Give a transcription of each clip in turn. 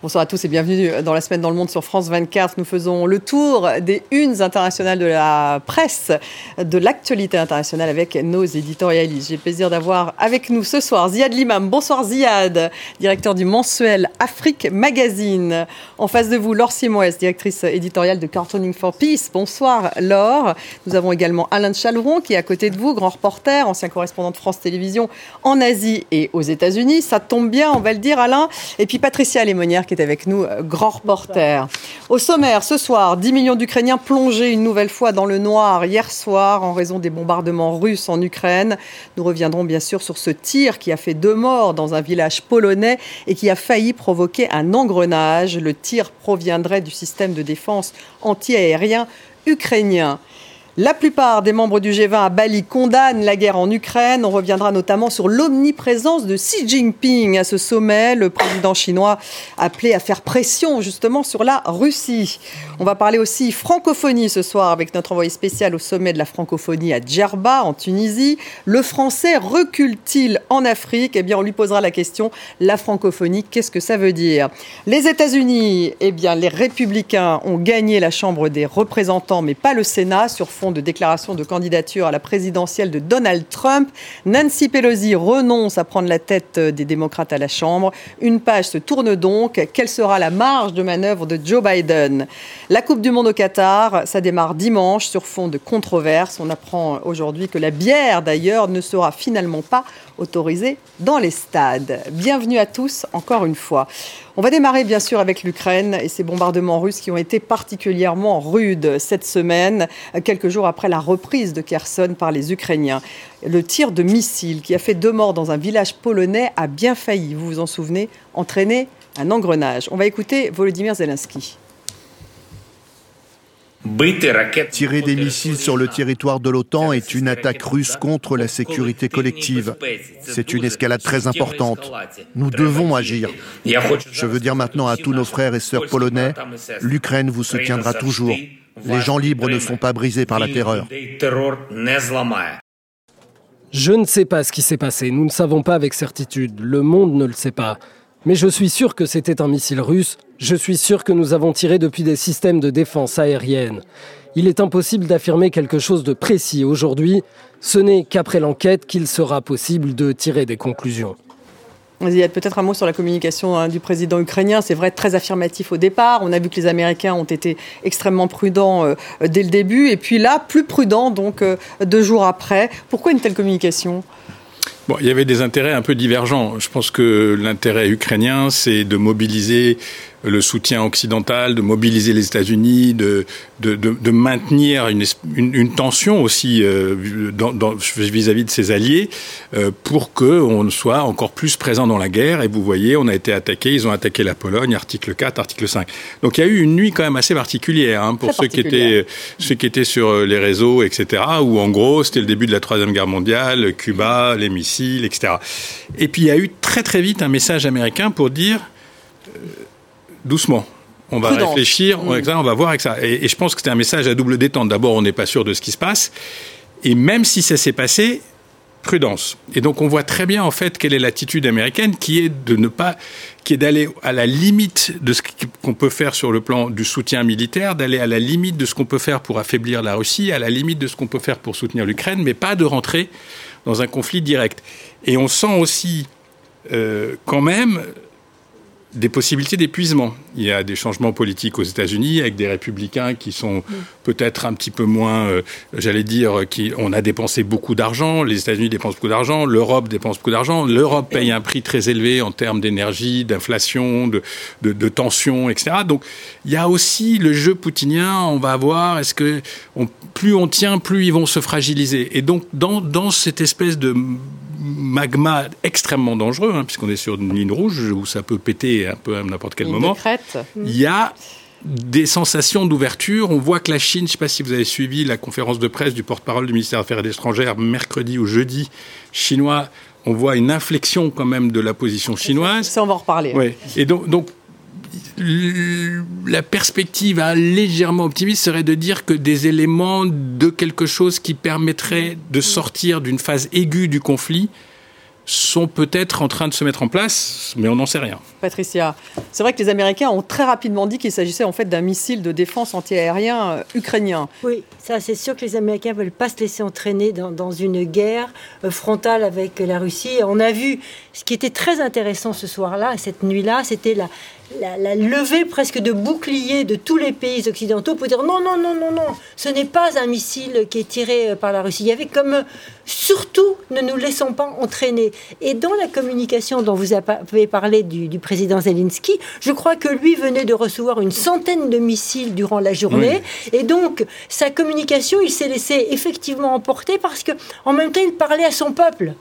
Bonsoir à tous et bienvenue dans la semaine dans le monde sur France 24. Nous faisons le tour des unes internationales de la presse, de l'actualité internationale avec nos éditorialistes. J'ai le plaisir d'avoir avec nous ce soir Ziad Limam. Bonsoir Ziad, directeur du mensuel Afrique Magazine. En face de vous, Laure Simoes, directrice éditoriale de Cartooning for Peace. Bonsoir Laure. Nous avons également Alain Chalouron qui est à côté de vous, grand reporter, ancien correspondant de France Télévisions en Asie et aux États-Unis. Ça tombe bien, on va le dire Alain. Et puis Patricia Lémonière qui est avec nous, grand reporter. Au sommaire, ce soir, 10 millions d'Ukrainiens plongés une nouvelle fois dans le noir hier soir en raison des bombardements russes en Ukraine. Nous reviendrons bien sûr sur ce tir qui a fait deux morts dans un village polonais et qui a failli provoquer un engrenage. Le tir proviendrait du système de défense antiaérien ukrainien. La plupart des membres du G20 à Bali condamnent la guerre en Ukraine. On reviendra notamment sur l'omniprésence de Xi Jinping à ce sommet. Le président chinois appelé à faire pression justement sur la Russie. On va parler aussi francophonie ce soir avec notre envoyé spécial au sommet de la francophonie à Djerba en Tunisie. Le français recule-t-il en Afrique? Eh bien, on lui posera la question. La francophonie, qu'est-ce que ça veut dire? Les États-Unis, eh bien, les républicains ont gagné la Chambre des représentants, mais pas le Sénat sur fond de déclaration de candidature à la présidentielle de Donald Trump. Nancy Pelosi renonce à prendre la tête des démocrates à la Chambre. Une page se tourne donc. Quelle sera la marge de manœuvre de Joe Biden? La Coupe du Monde au Qatar, ça démarre dimanche sur fond de controverse. On apprend aujourd'hui que la bière, d'ailleurs, ne sera finalement pas autorisée dans les stades. Bienvenue à tous, encore une fois. On va démarrer bien sûr avec l'Ukraine et ces bombardements russes qui ont été particulièrement rudes cette semaine, quelques jours après la reprise de Kherson par les Ukrainiens. Le tir de missile qui a fait deux morts dans un village polonais a bien failli, vous vous en souvenez, entraîner un engrenage. On va écouter Volodymyr Zelensky. Tirer des missiles sur le territoire de l'OTAN est une attaque russe contre la sécurité collective. C'est une escalade très importante. Nous devons agir. Je veux dire maintenant à tous nos frères et sœurs polonais, l'Ukraine vous soutiendra toujours. Les gens libres ne sont pas brisés par la terreur. Je ne sais pas ce qui s'est passé, nous ne savons pas avec certitude, le monde ne le sait pas. Mais je suis sûr que c'était un missile russe. Je suis sûr que nous avons tiré depuis des systèmes de défense aérienne. Il est impossible d'affirmer quelque chose de précis aujourd'hui. Ce n'est qu'après l'enquête qu'il sera possible de tirer des conclusions. Il y a peut-être un mot sur la communication hein, du président ukrainien. C'est vrai, très affirmatif au départ. On a vu que les Américains ont été extrêmement prudents euh, dès le début. Et puis là, plus prudents, donc euh, deux jours après. Pourquoi une telle communication? Bon, il y avait des intérêts un peu divergents. Je pense que l'intérêt ukrainien, c'est de mobiliser le soutien occidental, de mobiliser les États-Unis, de, de, de, de, maintenir une, une, une tension aussi euh, vis-à-vis de ses alliés euh, pour qu'on soit encore plus présent dans la guerre. Et vous voyez, on a été attaqué, ils ont attaqué la Pologne, article 4, article 5. Donc il y a eu une nuit quand même assez particulière hein, pour ceux qui, étaient, ceux qui étaient sur euh, les réseaux, etc., où en gros c'était le début de la Troisième Guerre mondiale, Cuba, les missiles, etc. Et puis il y a eu très très vite un message américain pour dire doucement. On va réfléchir, on, on va voir avec ça. Et, et je pense que c'est un message à double détente. D'abord, on n'est pas sûr de ce qui se passe. Et même si ça s'est passé, prudence. Et donc on voit très bien en fait quelle est l'attitude américaine qui est de ne pas qui est d'aller à la limite de ce qu'on peut faire sur le plan du soutien militaire, d'aller à la limite de ce qu'on peut faire pour affaiblir la Russie, à la limite de ce qu'on peut faire pour soutenir l'Ukraine, mais pas de rentrer dans un conflit direct. Et on sent aussi euh, quand même des possibilités d'épuisement. Il y a des changements politiques aux États-Unis avec des républicains qui sont peut-être un petit peu moins, euh, j'allais dire, qui on a dépensé beaucoup d'argent. Les États-Unis dépensent beaucoup d'argent, l'Europe dépense beaucoup d'argent. L'Europe paye un prix très élevé en termes d'énergie, d'inflation, de, de, de tension, etc. Donc il y a aussi le jeu poutinien. On va voir est-ce que on, plus on tient, plus ils vont se fragiliser. Et donc dans, dans cette espèce de magma extrêmement dangereux, hein, puisqu'on est sur une ligne rouge où ça peut péter un peu à n'importe quel moment. Il y a des sensations d'ouverture. On voit que la Chine, je ne sais pas si vous avez suivi la conférence de presse du porte-parole du ministère des Affaires étrangères mercredi ou jeudi chinois, on voit une inflexion quand même de la position chinoise. Ça, on va en reparler. Ouais. Et donc, donc la perspective légèrement optimiste serait de dire que des éléments de quelque chose qui permettrait de sortir d'une phase aiguë du conflit sont peut-être en train de se mettre en place, mais on n'en sait rien. Patricia, c'est vrai que les Américains ont très rapidement dit qu'il s'agissait en fait d'un missile de défense antiaérien euh, ukrainien. Oui, ça c'est sûr que les Américains ne veulent pas se laisser entraîner dans, une guerre euh, frontale avec la Russie. On a vu ce qui était très intéressant ce soir-là, cette nuit-là, c'était la, la, levée presque de bouclier de tous les pays occidentaux pour dire non, non, non, non, non, ce n'est pas un missile qui est tiré euh, par la Russie. Il y avait comme surtout ne nous laissons pas entraîner. Et dans la communication dont vous avez parlé du, président Zelensky, je crois que lui venait de recevoir une centaine de missiles durant la journée. Et donc, sa communication, il s'est laissé effectivement emporter parce que en même temps, il parlait à son peuple.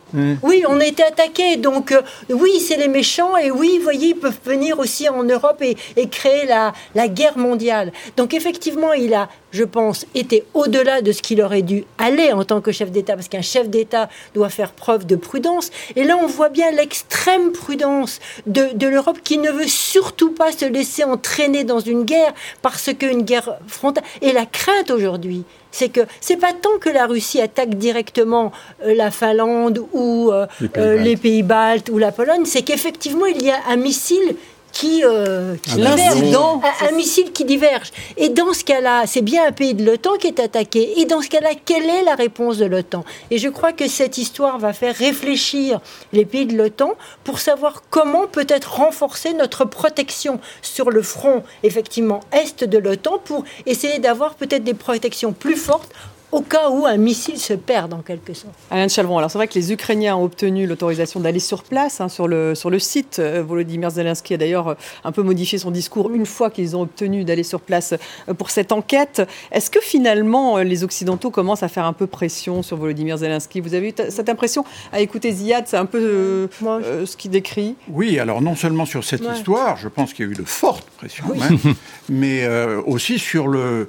Oui, on a été attaqué. Donc, euh, oui, c'est les méchants. Et oui, vous voyez, ils peuvent venir aussi en Europe et, créer la, la guerre mondiale. Donc, effectivement, il a je pense, était au-delà de ce qu'il aurait dû aller en tant que chef d'État, parce qu'un chef d'État doit faire preuve de prudence. Et là, on voit bien l'extrême prudence de, de l'Europe qui ne veut surtout pas se laisser entraîner dans une guerre, parce qu'une guerre frontale... Et la crainte aujourd'hui, c'est que c'est pas tant que la Russie attaque directement euh, la Finlande ou euh, les Pays-Baltes ou la Pologne, c'est qu'effectivement il y a un missile qui, euh, l'incident, un, missile qui diverge. Et dans ce cas-là, c'est bien un pays de l'OTAN qui est attaqué. Et dans ce cas-là, quelle est la réponse de l'OTAN? Et je crois que cette histoire va faire réfléchir les pays de l'OTAN pour savoir comment peut-être renforcer notre protection sur le front, effectivement, est de l'OTAN pour essayer d'avoir peut-être des protections plus fortes au cas où un missile se perd en quelque sorte. Alain Chalvon, alors c'est vrai que les Ukrainiens ont obtenu l'autorisation d'aller sur place, hein, sur, le, sur le site. Euh, Volodymyr Zelensky a d'ailleurs euh, un peu modifié son discours une fois qu'ils ont obtenu d'aller sur place euh, pour cette enquête. Est-ce que finalement les Occidentaux commencent à faire un peu pression sur Volodymyr Zelensky? Vous avez eu cette impression à écouter Ziad C'est un peu ce qu'il décrit? Oui, alors non seulement sur cette histoire, je pense qu'il y a eu de fortes pressions, hein, mais aussi sur le,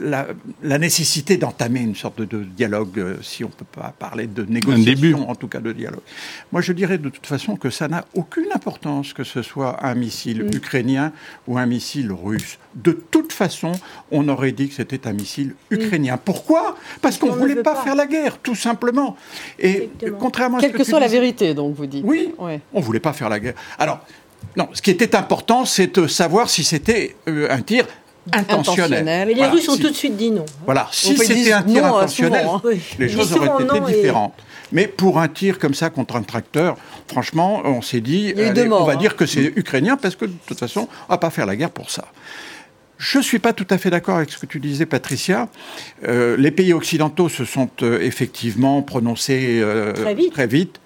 la, la nécessité d'entamer une sorte de, dialogue, euh, si on ne peut pas parler de négociation, en tout cas de dialogue. Moi, je dirais de toute façon que ça n'a aucune importance que ce soit un missile mm. ukrainien ou un missile russe. De toute façon, on aurait dit que c'était un missile mm. ukrainien. Pourquoi? Parce qu'on ne voulait pas, faire la guerre, tout simplement. Et contrairement à ce que, que soit la vérité, donc vous dites. Oui, on ne voulait pas faire la guerre. Alors, non, ce qui était important, c'est de savoir si c'était euh, un tir intentionnel. Mais les Russes ont tout de suite dit non. Voilà, si c'était un tir intentionnel, hein. les choses auraient été différentes. Mais pour un tir comme ça contre un tracteur, franchement, on s'est dit, on va dire hein. que c'est ukrainien parce que de toute façon, on va pas faire la guerre pour ça. Je ne suis pas tout à fait d'accord avec ce que tu disais, Patricia. Euh, les pays occidentaux se sont euh, effectivement prononcés euh, très vite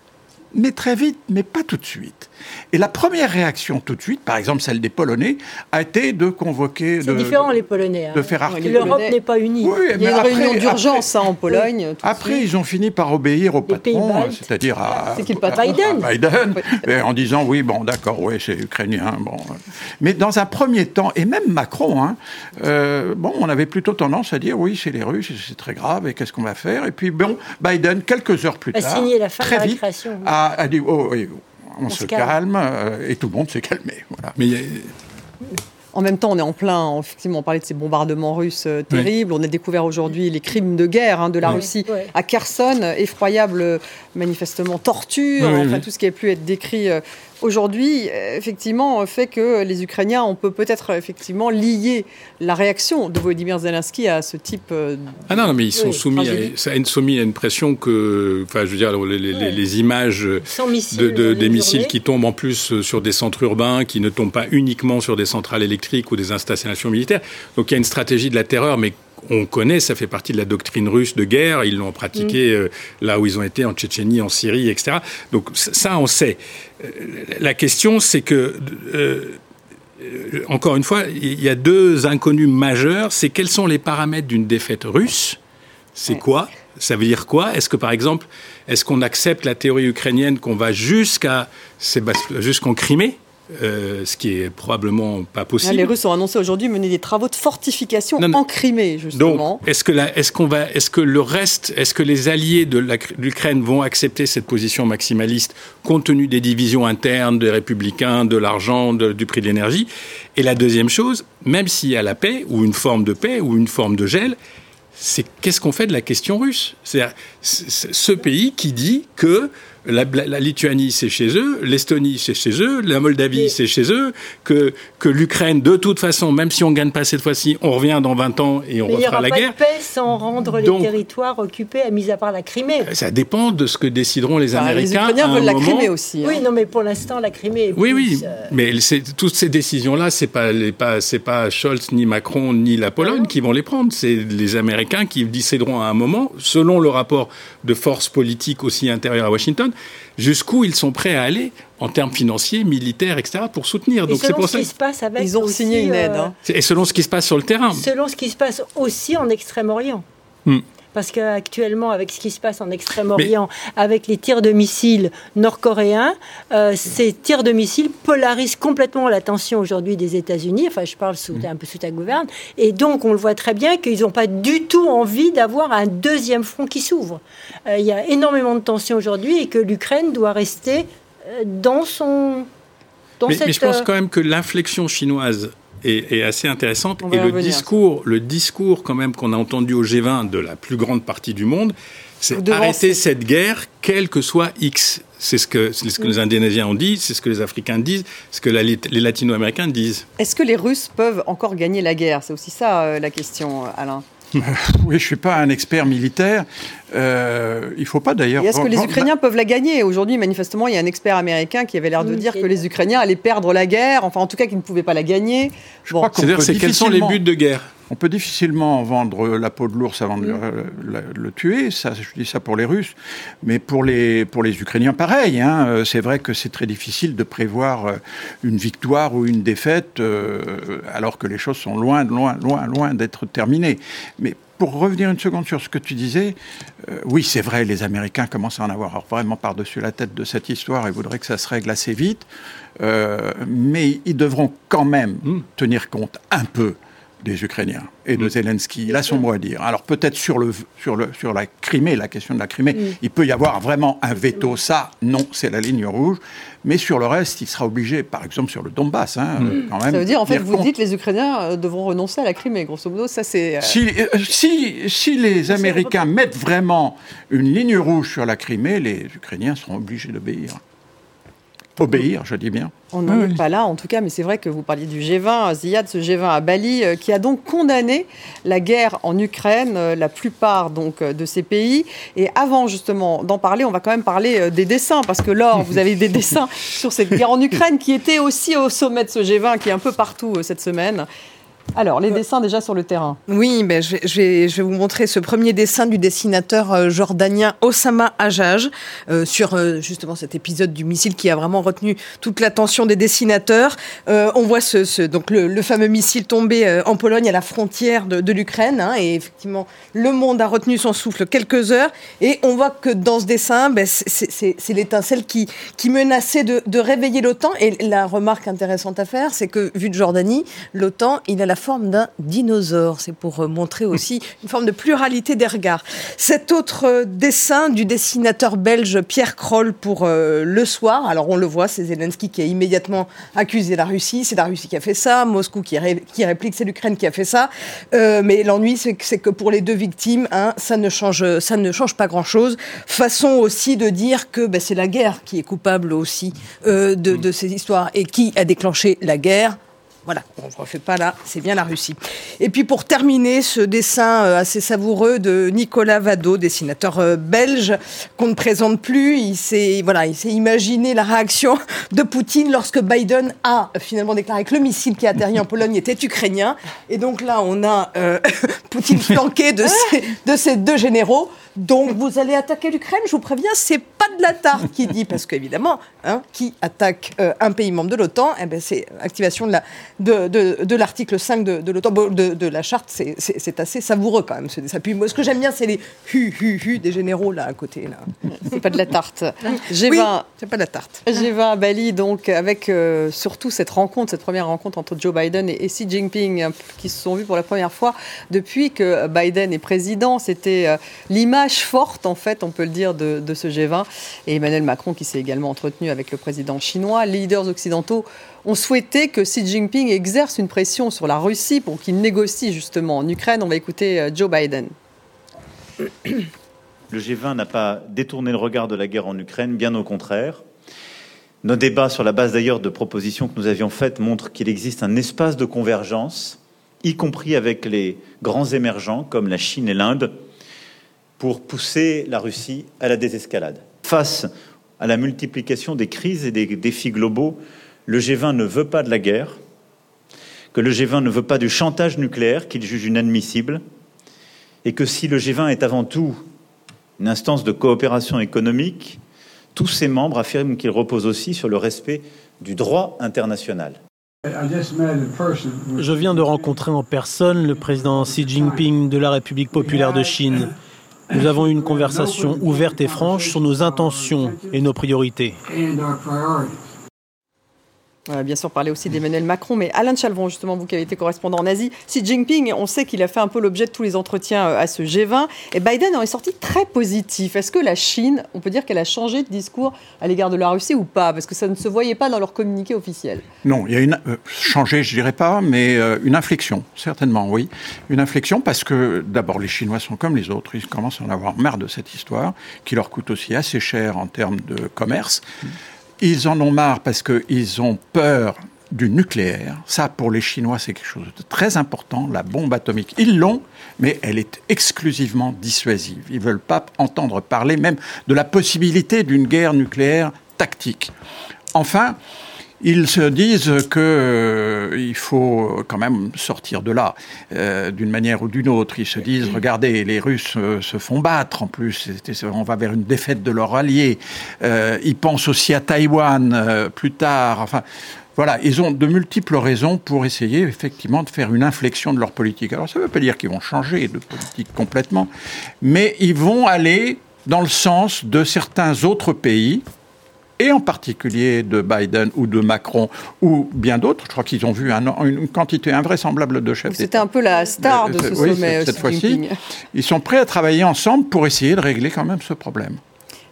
mais très vite, mais pas tout de suite. Et la première réaction tout de suite, par exemple celle des Polonais, a été de convoquer... C'est différent les Polonais. Hein. De faire L'Europe n'est pas unie. Oui, Il y a une réunion d'urgence hein, en Pologne. Après, ils ont fini par obéir au patron, c'est-à-dire à, Biden. Biden en disant oui, bon, d'accord, oui, c'est ukrainien. Bon. Mais dans un premier temps, et même Macron, hein, euh, bon, on avait plutôt tendance à dire oui, c'est les Russes, c'est très grave, et qu'est-ce qu'on va faire? Et puis, bon, Biden, quelques heures plus tard, a signé la fin très de la vite, a, dit oh, oui, on, se, calme, euh, et tout le monde s'est calmé. Voilà. Mais en même temps, on est en plein, effectivement, on parlait de ces bombardements russes euh, terribles. On a découvert aujourd'hui les crimes de guerre hein, de la Russie à Kherson, effroyable, manifestement torture, enfin tout ce qui a pu être décrit euh, aujourd'hui, effectivement, fait que les Ukrainiens, on peut peut-être effectivement lier la réaction de Volodymyr Zelensky à ce type. Euh, ah non, mais ils sont soumis, à, une, soumis à une pression que, enfin, je veux dire, les, images de, des missiles qui tombent en plus sur des centres urbains, qui ne tombent pas uniquement sur des centrales électriques ou des installations militaires. Donc il y a une stratégie de la terreur, mais on connaît, ça fait partie de la doctrine russe de guerre, ils l'ont pratiqué mm. euh, là où ils ont été, en Tchétchénie, en Syrie, etc. Donc ça, on sait. Euh, la question, c'est que, euh, encore une fois, il y a deux inconnus majeurs, c'est quels sont les paramètres d'une défaite russe, c'est quoi? Ça veut dire quoi? Est-ce que, par exemple, est-ce qu'on accepte la théorie ukrainienne qu'on va jusqu'à jusqu'en Crimée? Euh, ce qui est probablement pas possible. les Russes ont annoncé aujourd'hui mener des travaux de fortification en Crimée, justement. Donc, est-ce que, est qu'on va, est-ce que le reste, est-ce que les alliés de l'Ukraine vont accepter cette position maximaliste compte tenu des divisions internes des républicains, de l'argent, du prix de l'énergie? Et la deuxième chose, même s'il y a la paix ou une forme de paix ou une forme de gel, c'est qu'est-ce qu'on fait de la question russe? C'est ce pays qui dit que la, Lituanie, c'est chez eux, l'Estonie, c'est chez eux, la Moldavie, c'est chez eux, que, que l'Ukraine, de toute façon, même si on ne gagne pas cette fois-ci, on revient dans 20 ans et on refera la guerre. Il n'y aura pas de paix sans rendre les territoires occupés, à mis à part la Crimée. Ça dépend de ce que décideront les Américains. Les Ukrainiens veulent la Crimée aussi. Hein. Oui, non, mais pour l'instant, la Crimée est Oui, oui, euh, mais toutes ces décisions-là, c'est pas, pas, pas Scholz, ni Macron, ni la Pologne ah qui vont les prendre. C'est les Américains qui décideront à un moment, selon le rapport de force politique aussi intérieure à Washington, jusqu'où ils sont prêts à aller en termes financiers, militaires, etc., pour soutenir. Donc c'est pour ça. Se passe avec ils ont signé une aide. Hein. Et selon ce qui se passe sur le terrain. Selon ce qui se passe aussi en Extrême-Orient. Hmm parce qu'actuellement, avec ce qui se passe en Extrême-Orient, avec les tirs de missiles nord-coréens, euh, ces tirs de missiles polarisent complètement l'attention aujourd'hui des États-Unis. Enfin, je parle sous, un peu sous ta gouverne. Et donc, on le voit très bien qu'ils n'ont pas du tout envie d'avoir un deuxième front qui s'ouvre. Euh, il y a énormément de tensions aujourd'hui et que l'Ukraine doit rester euh, dans son. Mais, mais je pense quand même que l'inflexion chinoise est, assez intéressante. Et le discours, le discours quand même qu'on a entendu au G20 de la plus grande partie du monde, c'est arrêter cette guerre, quel que soit X. C'est ce que, ce que les Indonésiens ont dit, c'est ce que les Africains disent, ce que les Latino-Américains disent. Est-ce que les Russes peuvent encore gagner la guerre? C'est aussi ça euh, la question, Alain. oui, je ne suis pas un expert militaire. Euh, il ne faut pas d'ailleurs. Est-ce que les Ukrainiens peuvent la gagner? Aujourd'hui, manifestement, il y a un expert américain qui avait l'air de dire que les Ukrainiens allaient perdre la guerre, enfin en tout cas qu'ils ne pouvaient pas la gagner. Je crois c'est quels sont les buts de guerre? On peut difficilement vendre la peau de l'ours avant de le, tuer, ça, je dis ça pour les Russes, mais pour les, pour les Ukrainiens, pareil. Hein. Euh, c'est vrai que c'est très difficile de prévoir euh, une victoire ou une défaite euh, alors que les choses sont loin, loin, loin, loin d'être terminées. Mais pour revenir une seconde sur ce que tu disais, oui, c'est vrai, les Américains commencent à en avoir vraiment par-dessus la tête de cette histoire et voudraient que ça se règle assez vite. mais ils devront quand même hmm. tenir compte un peu des Ukrainiens et de mm. Zelensky. Il a son mot à dire. Alors peut-être sur, le, sur, le, sur la Crimée, la question de la Crimée, mm. il peut y avoir vraiment un veto. Ça, non, c'est la ligne rouge. Mais sur le reste, il sera obligé, par exemple sur le Donbass, hein, mm. quand même. Ça veut dire, en fait, vous dites que les Ukrainiens euh, devront renoncer à la Crimée, grosso modo. Ça, c'est. Euh, si, euh, si, si, les Américains mettent vraiment une ligne rouge sur la Crimée, les Ukrainiens seront obligés d'obéir. Obéir, je dis bien. On n'en est pas là, en tout cas, mais c'est vrai que vous parliez du G20, Ziad, ce G20 à Bali, euh, qui a donc condamné la guerre en Ukraine, euh, la plupart donc euh, de ces pays. Et avant justement d'en parler, on va quand même parler des dessins, parce que Laure, vous avez des dessins sur cette guerre en Ukraine qui était aussi au sommet de ce G20, qui est un peu partout cette semaine. Alors, les dessins déjà sur le terrain. Oui, ben, je, vais, je, vais, vous montrer ce premier dessin du dessinateur euh, jordanien Osama Hajjaj euh, sur euh, justement cet épisode du missile qui a vraiment retenu toute l'attention des dessinateurs. on voit ce, donc le, fameux missile tombé en Pologne à la frontière de, l'Ukraine. Hein, et effectivement, le monde a retenu son souffle quelques heures. Et on voit que dans ce dessin, ben, c'est l'étincelle qui, qui menaçait de, de réveiller l'OTAN. Et la remarque intéressante à faire, c'est que vu de Jordanie, l'OTAN, il a la forme d'un dinosaure. C'est pour euh, montrer aussi une forme de pluralité des regards. Cet autre euh, dessin du dessinateur belge Pierre Kroll pour euh, Le Soir. Alors on le voit, c'est Zelensky qui a immédiatement accusé la Russie. C'est la Russie qui a fait ça. Moscou qui, qui réplique, c'est l'Ukraine qui a fait ça. mais l'ennui, c'est que, que, pour les deux victimes, hein, ça, ne change, ça ne change pas grand-chose. Façon aussi de dire que ben, c'est la guerre qui est coupable aussi de, de ces histoires et qui a déclenché la guerre voilà, on ne refait pas là, c'est bien la Russie. Et puis pour terminer, ce dessin euh, assez savoureux de Nicolas Vado, dessinateur euh, belge, qu'on ne présente plus. Il s'est voilà, il imaginé la réaction de Poutine lorsque Biden a finalement déclaré que le missile qui a atterri en Pologne était ukrainien. Et donc là, on a euh, Poutine flanqué de de ces deux généraux. Donc vous allez attaquer l'Ukraine, je vous préviens, c'est pas de la tarte qui dit, parce qu'évidemment, hein, qui attaque euh, un pays membre de l'OTAN, eh ben, c'est activation de, la, de, de, l'article 5 de, l'OTAN, de, de, la charte, c'est assez savoureux quand même. Puis, moi, ce que j'aime bien, c'est les hu hu hu des généraux là à côté. Là. C'est pas de la tarte. G20, oui, c'est pas de la tarte. G20 à Bali, donc avec euh, surtout cette rencontre, cette première rencontre entre Joe Biden et, Xi Jinping, hein, qui se sont vus pour la première fois depuis que Biden est président. C'était euh, l'image forte, en fait, on peut le dire, de, ce G20. Et Emmanuel Macron, qui s'est également entretenu avec le président chinois. Les leaders occidentaux ont souhaité que Xi Jinping exerce une pression sur la Russie pour qu'il négocie justement en Ukraine. On va écouter euh, Joe Biden. le G20 n'a pas détourné le regard de la guerre en Ukraine, bien au contraire. Nos débats, sur la base d'ailleurs de propositions que nous avions faites, montrent qu'il existe un espace de convergence, y compris avec les grands émergents comme la Chine et l'Inde, pour pousser la Russie à la désescalade. Face à la multiplication des crises et des défis globaux, le G20 ne veut pas de la guerre, que le G20 ne veut pas du chantage nucléaire qu'il juge inadmissible, et que si le G20 est avant tout une instance de coopération économique, tous ses membres affirment qu'il repose aussi sur le respect du droit international. Je viens de rencontrer en personne le président Xi Jinping de la République populaire de Chine. Nous avons eu une conversation ouverte et franche sur nos intentions et nos priorités bien sûr parler aussi d'Emmanuel Macron, mais Alain Chalvon, justement, vous qui avez été correspondant en Asie, Xi Jinping, on sait qu'il a fait un peu l'objet de tous les entretiens euh, à ce G20, et Biden en est sorti très positif. Est-ce que la Chine, on peut dire qu'elle a changé de discours à l'égard de la Russie ou pas? Parce que ça ne se voyait pas dans leur communiqué officiel. Non, il y a une euh, changé, je dirais pas, mais euh, une inflexion, certainement, oui. Une inflexion parce que d'abord les Chinois sont comme les autres, ils commencent à en avoir marre de cette histoire qui leur coûte aussi assez cher en termes de commerce. Ils en ont marre parce qu'ils ont peur du nucléaire. Ça, pour les Chinois, c'est quelque chose de très important, la bombe atomique. Ils l'ont, mais elle est exclusivement dissuasive. Ils ne veulent pas entendre parler même de la possibilité d'une guerre nucléaire tactique. Enfin, ils se disent qu'il euh, faut quand même sortir de là, euh, d'une manière ou d'une autre. Ils se disent, regardez, les Russes euh, se font battre en plus, on va vers une défaite de leurs alliés. ils pensent aussi à Taïwan plus tard. Enfin, voilà, ils ont de multiples raisons pour essayer effectivement de faire une inflexion de leur politique. Alors ça ne veut pas dire qu'ils vont changer de politique complètement, mais ils vont aller dans le sens de certains autres pays et en particulier de Biden ou de Macron ou bien d'autres. Je crois qu'ils ont vu une quantité invraisemblable de chefs C'était un peu la star de ce sommet. Cette, fois-ci, ils sont prêts à travailler ensemble pour essayer de régler quand même ce problème.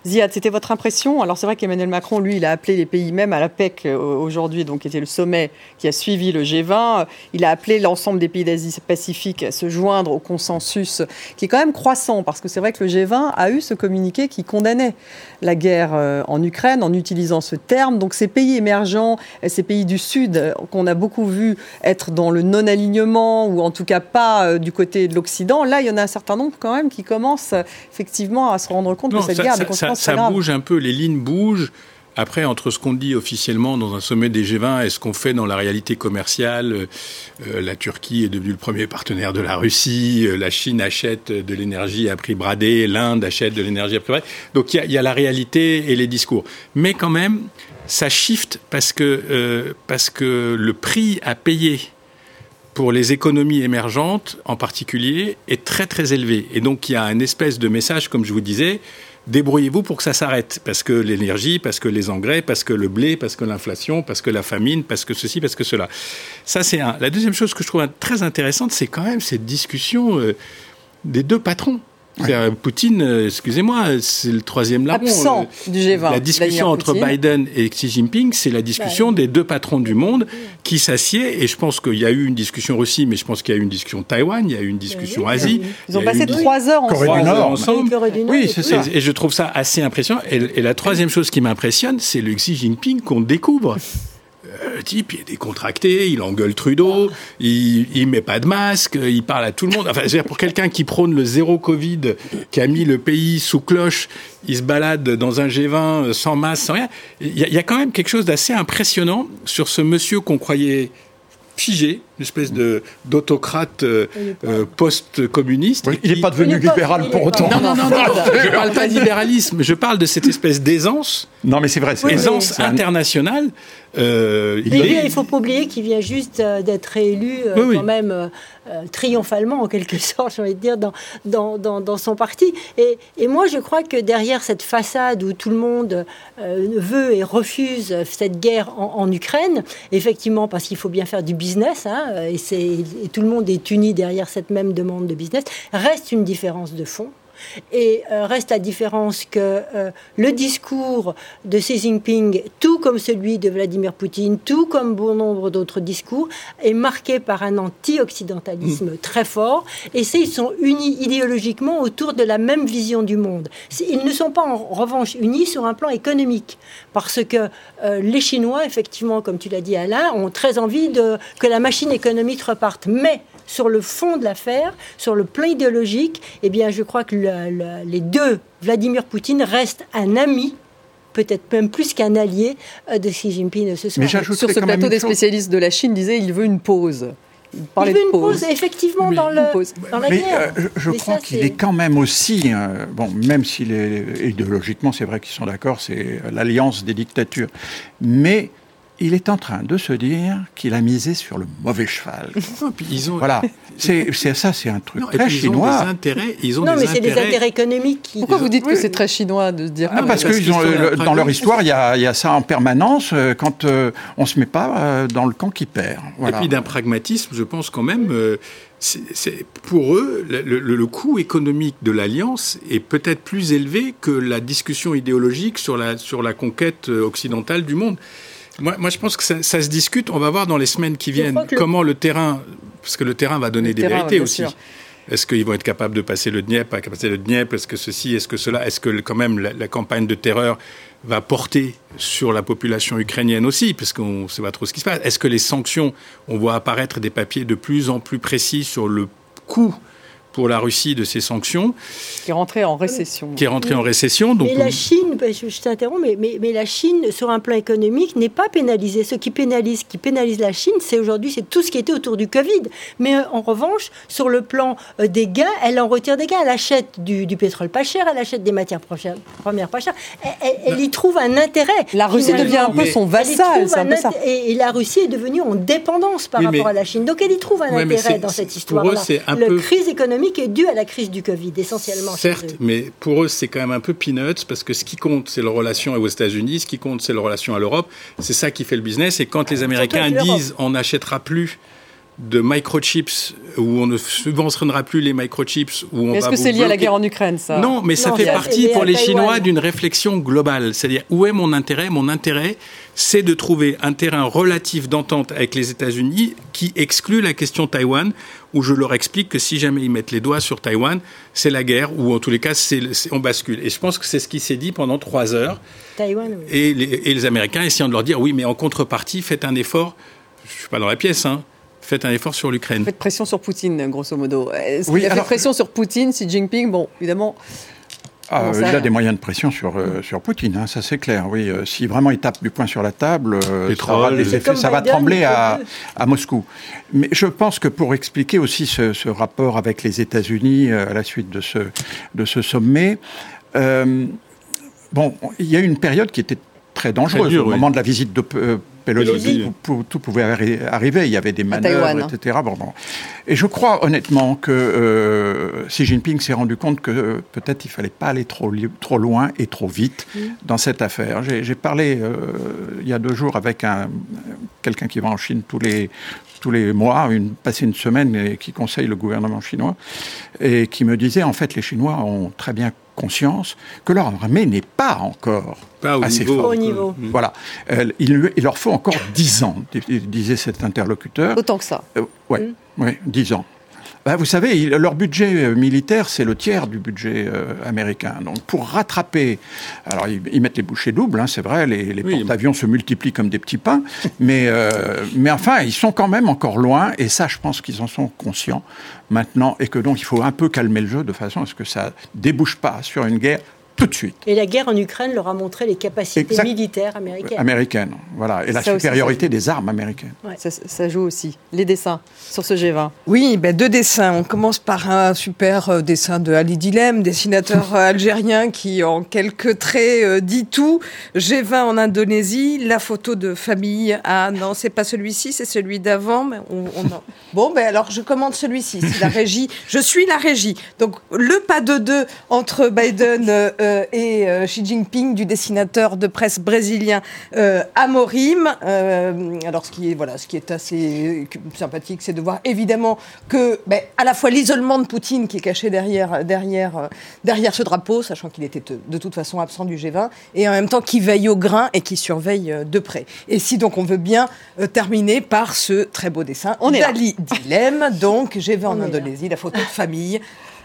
Ziad, c'était votre impression? Alors c'est vrai qu'Emmanuel Macron, lui, il a appelé les pays même à la PEC euh, aujourd'hui, donc qui était le sommet qui a suivi le G20. Il a appelé l'ensemble des pays d'Asie-Pacifique à se joindre au consensus qui est quand même croissant, parce que c'est vrai que le G20 a eu ce communiqué qui condamnait la guerre euh, en Ukraine en utilisant ce terme. Donc ces pays émergents, ces pays du Sud euh, qu'on a beaucoup vu être dans le non-alignement ou en tout cas pas du côté de l'Occident, là il y en a un certain nombre quand même qui commencent effectivement à se rendre compte que cette guerre ça, bouge un peu, les lignes bougent. Après, entre ce qu'on dit officiellement dans un sommet des G20 et ce qu'on fait dans la réalité commerciale, euh, euh, la Turquie est devenue le premier partenaire de la Russie, euh, la Chine achète de l'énergie à prix bradé, l'Inde achète de l'énergie à prix bradé. Donc il y, y, a la réalité et les discours. Mais quand même, ça shift parce que, parce que le prix à payer pour les économies émergentes en particulier est très très élevé. Et donc il y a un espèce de message, comme je vous disais, débrouillez-vous pour que ça s'arrête. Parce que l'énergie, parce que les engrais, parce que le blé, parce que l'inflation, parce que la famine, parce que ceci, parce que cela. Ça, c'est un. La deuxième chose que je trouve très intéressante, c'est quand même cette discussion euh, des deux patrons. Poutine, euh, excusez-moi, c'est le troisième larron. Absent euh, du G20. La discussion entre Biden et Xi Jinping, c'est la discussion des deux patrons du monde qui s'assied. Et je pense qu'il y a eu une discussion Russie, mais je pense qu'il y a eu une discussion Taïwan, il y a eu une discussion Asie. Ils ont passé trois heures ensemble. Oui, c'est ça. Et je trouve ça assez impressionnant. Et, et la troisième chose qui m'impressionne, c'est le Xi Jinping qu'on découvre le type, il est décontracté, il engueule Trudeau, il, il met pas de masque, il parle à tout le monde. Enfin, pour quelqu'un qui prône le zéro Covid, qui a mis le pays sous cloche, il se balade dans un G20 sans masque, sans rien. Il y, a quand même quelque chose d'assez impressionnant sur ce monsieur qu'on croyait figé, une espèce de d'autocrate euh, euh, post-communiste. il n'est pas devenu libéral pour autant. Non, non, non, je parle pas de libéralisme, je parle de cette espèce d'aisance. Non, mais c'est vrai. Aisance internationale. Euh, il ne faut pas oublier qu'il vient juste d'être élu quand même triomphalement, en quelque sorte, j'ai envie de dire, dans, dans, dans, son parti. Et, et, moi, je crois que derrière cette façade où tout le monde veut et refuse cette guerre en, en Ukraine, effectivement, parce qu'il faut bien faire du business, hein, euh, et, tout le monde est uni derrière cette même demande de business, reste une différence de fond Et euh, reste la différence que euh, le discours de Xi Jinping, tout comme celui de Vladimir Poutine, tout comme bon nombre d'autres discours, est marqué par un anti-occidentalisme mm. très fort. Et c'est, ils sont unis idéologiquement autour de la même vision du monde. Ils ne sont pas en revanche unis sur un plan économique, parce que euh, les Chinois, effectivement, comme tu l'as dit Alain, ont très envie de, que la machine économique reparte. Mais sur le fond de l'affaire, sur le plan idéologique, eh bien, je crois que les deux, Vladimir Poutine, restent un ami peut-être même plus qu'un allié euh, de Xi Jinping ce soir. Mais sur ce plateau des spécialistes de la Chine disait il veut une pause. Il, il veut une pause, effectivement, dans, le, dans la mais, guerre. Euh, je, crois qu'il est quand même aussi, euh, bon, même s'il est idéologiquement, c'est vrai qu'ils sont d'accord, c'est l'alliance des dictatures, mais il est en train de se dire qu'il a misé sur le mauvais cheval. ils ont... Voilà, c'est ça, c'est un truc très chinois. Ils ont des intérêts. Ils ont non, mais c'est des intérêts économiques. Pourquoi vous dites que c'est très chinois de se dire ah, Parce que dans leur histoire, il y, a, il y, a, ça en permanence euh, quand euh, on se met pas euh, dans le camp qui perd. Et puis d'un pragmatisme, je pense quand même. c'est pour eux, le, le, coût économique de l'alliance est peut-être plus élevé que la discussion idéologique sur la, sur la conquête occidentale du monde. Moi, je pense que ça, se discute. On va voir dans les semaines qui viennent comment le terrain, parce que le terrain va donner des vérités aussi. Est-ce qu'ils vont être capables de passer le Dniepr, pas passer le Dniepr Est-ce que ceci, est-ce que cela Est-ce que quand même la, campagne de terreur va porter sur la population ukrainienne aussi, parce qu'on ne sait pas trop ce qui se passe Est-ce que les sanctions, on voit apparaître des papiers de plus en plus précis sur le coût pour la Russie de ces sanctions. Qui est rentrée en récession. Qui est rentrée en récession. Donc mais la Chine, je, t'interromps, mais, mais, la Chine, sur un plan économique, n'est pas pénalisée. Ce qui pénalise, qui pénalise la Chine, c'est aujourd'hui, c'est tout ce qui était autour du Covid. Mais euh, en revanche, sur le plan euh, des gains, elle en retire des gains. Elle achète du, pétrole pas cher, elle achète des matières premières pas chères. Elle, y trouve un intérêt. La Russie devient un peu son vassal, un peu ça. Et, la Russie est devenue en dépendance par rapport à la Chine. Donc elle y trouve un intérêt dans cette histoire-là. La crise économique qui est due à la crise du Covid, essentiellement. Certes, mais pour eux, c'est quand même un peu peanuts, parce que ce qui compte, c'est la relation aux États-Unis, ce qui compte, c'est la relation à l'Europe. C'est ça qui fait le business. Et quand les Américains disent on n'achètera plus de microchips où on ne subventionnera plus les microchips où on Est-ce que c'est lié à la guerre en Ukraine ça Non, mais ça fait partie pour les Chinois d'une réflexion globale, c'est-à-dire où est mon intérêt? Mon intérêt, c'est de trouver un terrain relatif d'entente avec les États-Unis qui exclut la question Taïwan où je leur explique que si jamais ils mettent les doigts sur Taïwan, c'est la guerre ou en tous les cas on bascule. Et je pense que c'est ce qui s'est dit pendant trois heures. Taïwan, oui. et, les, et les Américains essayant de leur dire oui, mais en contrepartie, faites un effort. Je suis pas dans la pièce, hein faites un effort sur l'Ukraine. Faites pression sur Poutine, grosso modo. Est-ce oui, qu'il a fait pression sur Poutine, Xi Jinping? Bon, évidemment. Ah, il a des moyens de pression sur, euh, sur Poutine, hein, ça c'est clair. Oui, euh, si vraiment il tape du poing sur la table, euh, ça, va trembler à, à, Moscou. Mais je pense que pour expliquer aussi ce, ce rapport avec les États-Unis à la suite de ce, de ce sommet, bon, il y a eu une période qui était très dangereuse au moment de la visite de tout pouvait arriver. Il y avait des manœuvres, etc. Bon, Et je crois honnêtement que euh, Xi Jinping s'est rendu compte que euh, peut-être il fallait pas aller trop, trop loin et trop vite dans cette affaire. J'ai parlé euh, il y a deux jours avec un, quelqu'un qui va en Chine tous les, tous les mois, une, passer une semaine et qui conseille le gouvernement chinois, et qui me disait en fait les Chinois ont très bien conscience que leur armée n'est pas encore assez forte. Niveau. Voilà. il, leur faut encore dix ans, disait cet interlocuteur. Autant que ça. Euh, oui, ouais, dix ans. Bah, vous savez, leur budget euh, militaire, c'est le tiers du budget euh, américain. Donc, pour rattraper, alors ils, mettent les bouchées doubles, hein, c'est vrai, les, les porte-avions se multiplient comme des petits pains, mais, euh, mais enfin, ils sont quand même encore loin, et ça, je pense qu'ils en sont conscients maintenant, et que donc il faut un peu calmer le jeu de façon à ce que ça débouche pas sur une guerre tout de suite. Et la guerre en Ukraine leur a montré les capacités militaires américaines. Américaines, voilà. Et la supériorité des armes américaines. Ça, joue aussi. Les dessins sur ce G20. Oui, ben deux dessins. On commence par un super euh, dessin de Ali Dilem, dessinateur euh, algérien qui, en quelques traits, euh, dit tout. G20 en Indonésie, la photo de famille. Ah non, c'est pas celui-ci, c'est celui d'avant. Mais on, Bon, ben alors je commande celui-ci. C'est la régie. Je suis la régie. Donc le pas de deux entre Biden. Et Xi Jinping du dessinateur de presse brésilien Amorim. alors ce qui est voilà, ce qui est assez sympathique, c'est de voir évidemment que ben, à la fois l'isolement de Poutine qui est caché derrière derrière derrière ce drapeau, sachant qu'il était de toute façon absent du G20, et en même temps qui veille au grain et qui surveille de près. Et si donc on veut bien terminer par ce très beau dessin, on est d'Ali Dilem, donc G20 en Indonésie, la photo de famille.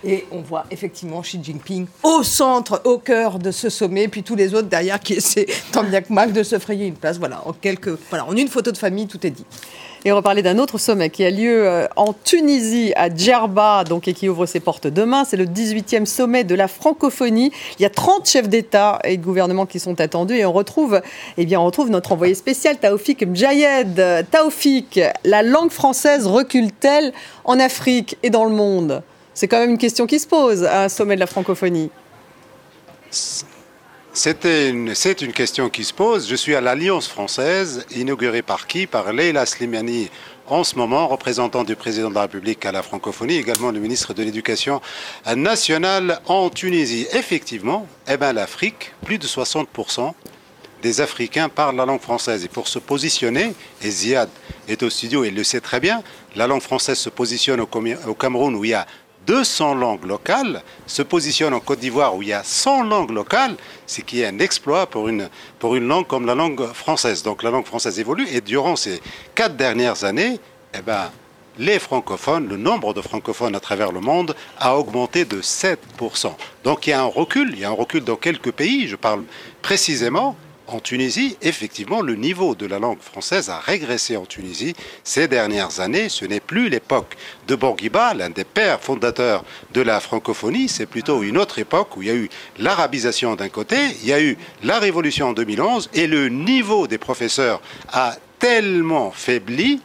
Et on voit effectivement Xi Jinping au centre, au cœur de ce sommet, puis tous les autres derrière qui essaient tant bien que mal de se frayer une place. Voilà, en quelques, voilà, une photo de famille, tout est dit. Et on va parler d'un autre sommet qui a lieu euh, en Tunisie, à Djerba, donc, et qui ouvre ses portes demain. C'est le 18e sommet de la francophonie. Il y a 30 chefs d'État et de gouvernement qui sont attendus. Et on retrouve, eh bien, on retrouve notre envoyé spécial, Taoufik Mjayed. Taoufik, la langue française recule-t-elle en Afrique et dans le monde? C'est quand même une question qui se pose à un sommet de la francophonie. C'est une, question qui se pose. Je suis à l'Alliance française, inaugurée par qui? Par Leila Slimani, en ce moment, représentant du président de la République à la francophonie, également le ministre de l'Éducation nationale en Tunisie. Effectivement, eh ben, l'Afrique, plus de 60% des Africains parlent la langue française. Et pour se positionner, et Ziad est au studio, il le sait très bien, la langue française se positionne au Cameroun où il y a 200 langues locales se positionnent en Côte d'Ivoire où il y a 100 langues locales, ce qui est un exploit pour une, langue comme la langue française. Donc la langue française évolue et durant ces quatre dernières années, eh ben, les francophones, le nombre de francophones à travers le monde a augmenté de 7%. Donc il y a un recul, il y a un recul dans quelques pays, je parle précisément en Tunisie, effectivement, le niveau de la langue française a régressé en Tunisie ces dernières années. Ce n'est plus l'époque de Bourguiba, l'un des pères fondateurs de la francophonie. C'est plutôt une autre époque où il y a eu l'arabisation d'un côté, il y a eu la révolution en 2011 et le niveau des professeurs a tellement faibli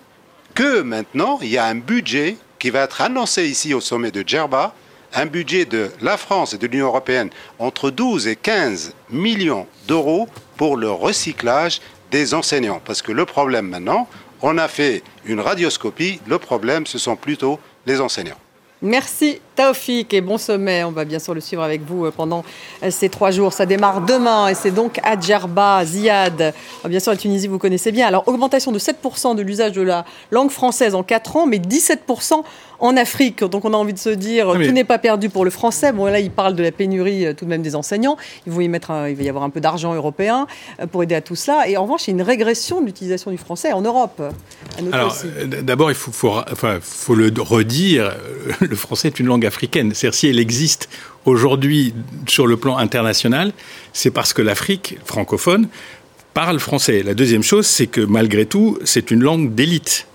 que maintenant il y a un budget qui va être annoncé ici au sommet de Djerba un budget de la France et de l'Union européenne entre 12 et 15 millions d'euros pour le recyclage des enseignants. Parce que le problème maintenant, on a fait une radioscopie, le problème, ce sont plutôt les enseignants. Merci Taufik et bon sommet. On va bien sûr le suivre avec vous euh, pendant euh, ces trois jours. Ça démarre demain et c'est donc à Djerba, Ziad. Ah, bien sûr, la Tunisie, vous connaissez bien. Alors, augmentation de 7% de l'usage de la langue française en 4 ans, mais 17% en Afrique. Donc, on a envie de se dire, tout n'est pas perdu pour le français. Bon, là, il parle de la pénurie euh, tout de même des enseignants. Ils vont y mettre, il va y avoir un peu d'argent européen pour aider à tout cela. Et en revanche, il y a une régression de l'utilisation du français en Europe. Alors, d'abord, il faut, enfin, faut le redire, le français est une langue africaine. C'est-à-dire si elle existe aujourd'hui sur le plan international, c'est parce que l'Afrique francophone parle français. La deuxième chose, c'est que malgré tout, c'est une langue d'élite.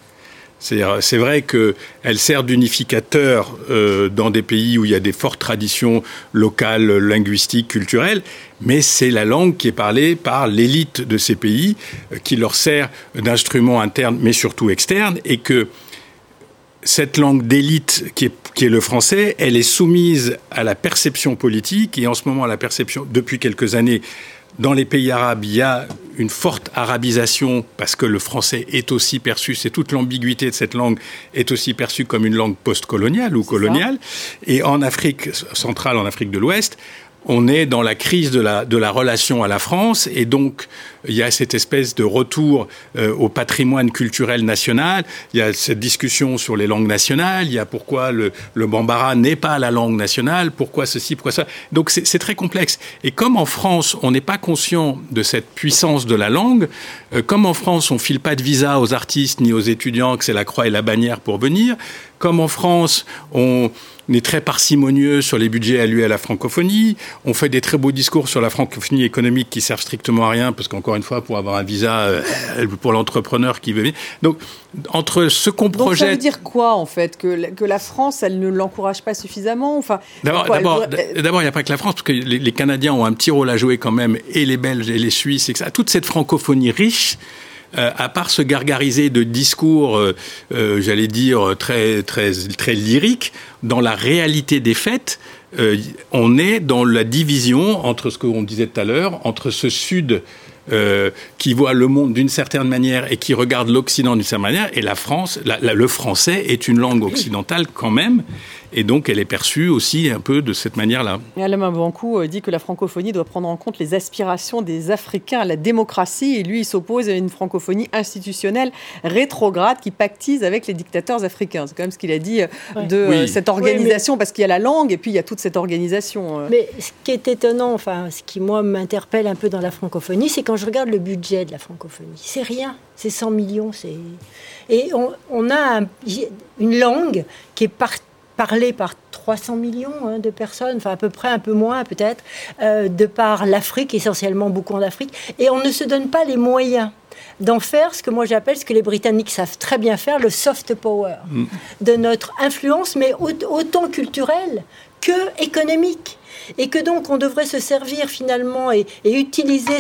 C'est vrai qu'elle sert d'unificateur euh, dans des pays où il y a des fortes traditions locales, linguistiques, culturelles, mais c'est la langue qui est parlée par l'élite de ces pays, euh, qui leur sert d'instrument interne, mais surtout externe, et que cette langue d'élite qui est, le français, elle est soumise à la perception politique et en ce moment la perception, depuis quelques années, dans les pays arabes, il y a une forte arabisation parce que le français est aussi perçu, c'est toute l'ambiguïté de cette langue, est aussi perçue comme une langue postcoloniale ou coloniale. Et en Afrique centrale, en Afrique de l'Ouest, on est dans la crise de la, de la relation à la France et donc il y a cette espèce de retour euh, au patrimoine culturel national, il y a cette discussion sur les langues nationales, il y a pourquoi le, le bambara n'est pas la langue nationale, pourquoi ceci, pourquoi ça. Donc c'est très complexe. Et comme en France, on n'est pas conscient de cette puissance de la langue, euh, comme en France, on file pas de visa aux artistes ni aux étudiants, que c'est la croix et la bannière pour venir, comme en France, on est très parcimonieux sur les budgets alloués à la francophonie. On fait des très beaux discours sur la francophonie économique qui servent strictement à rien, parce qu'encore une fois, pour avoir un visa euh, pour l'entrepreneur qui veut venir. Donc, entre ce qu'on projette. Ça veut dire quoi, en fait que, que la France, elle ne l'encourage pas suffisamment? Enfin, D'abord, il n'y a pas que la France, parce que les, Canadiens ont un petit rôle à jouer quand même, et les Belges et les Suisses, et que ça. Toute cette francophonie riche. Euh, à part se gargariser de discours, euh, j'allais dire, très, lyriques, dans la réalité des faits, euh, on est dans la division entre ce qu'on disait tout à l'heure, entre ce Sud euh, qui voit le monde d'une certaine manière et qui regarde l'Occident d'une certaine manière, et la France, le français est une langue occidentale quand même, et donc elle est perçue aussi un peu de cette manière-là. Alain Bancou dit que la francophonie doit prendre en compte les aspirations des Africains à la démocratie, et lui, il s'oppose à une francophonie institutionnelle rétrograde qui pactise avec les dictateurs africains. C'est quand même ce qu'il a dit de cette organisation, parce qu'il y a la langue et puis il y a toute cette organisation. Mais ce qui est étonnant, enfin, ce qui moi m'interpelle un peu dans la francophonie, c'est quand je regarde le budget de la francophonie. C'est rien, c'est 100 millions. Et on, a une langue qui est parlée par 300 millions hein, de personnes, enfin à peu près un peu moins peut-être, euh, de par l'Afrique, essentiellement beaucoup en Afrique, et on ne se donne pas les moyens d'en faire ce que moi j'appelle, ce que les Britanniques savent très bien faire, le soft power, mm. de notre influence, mais autant culturelle que économique et que donc on devrait se servir finalement et, utiliser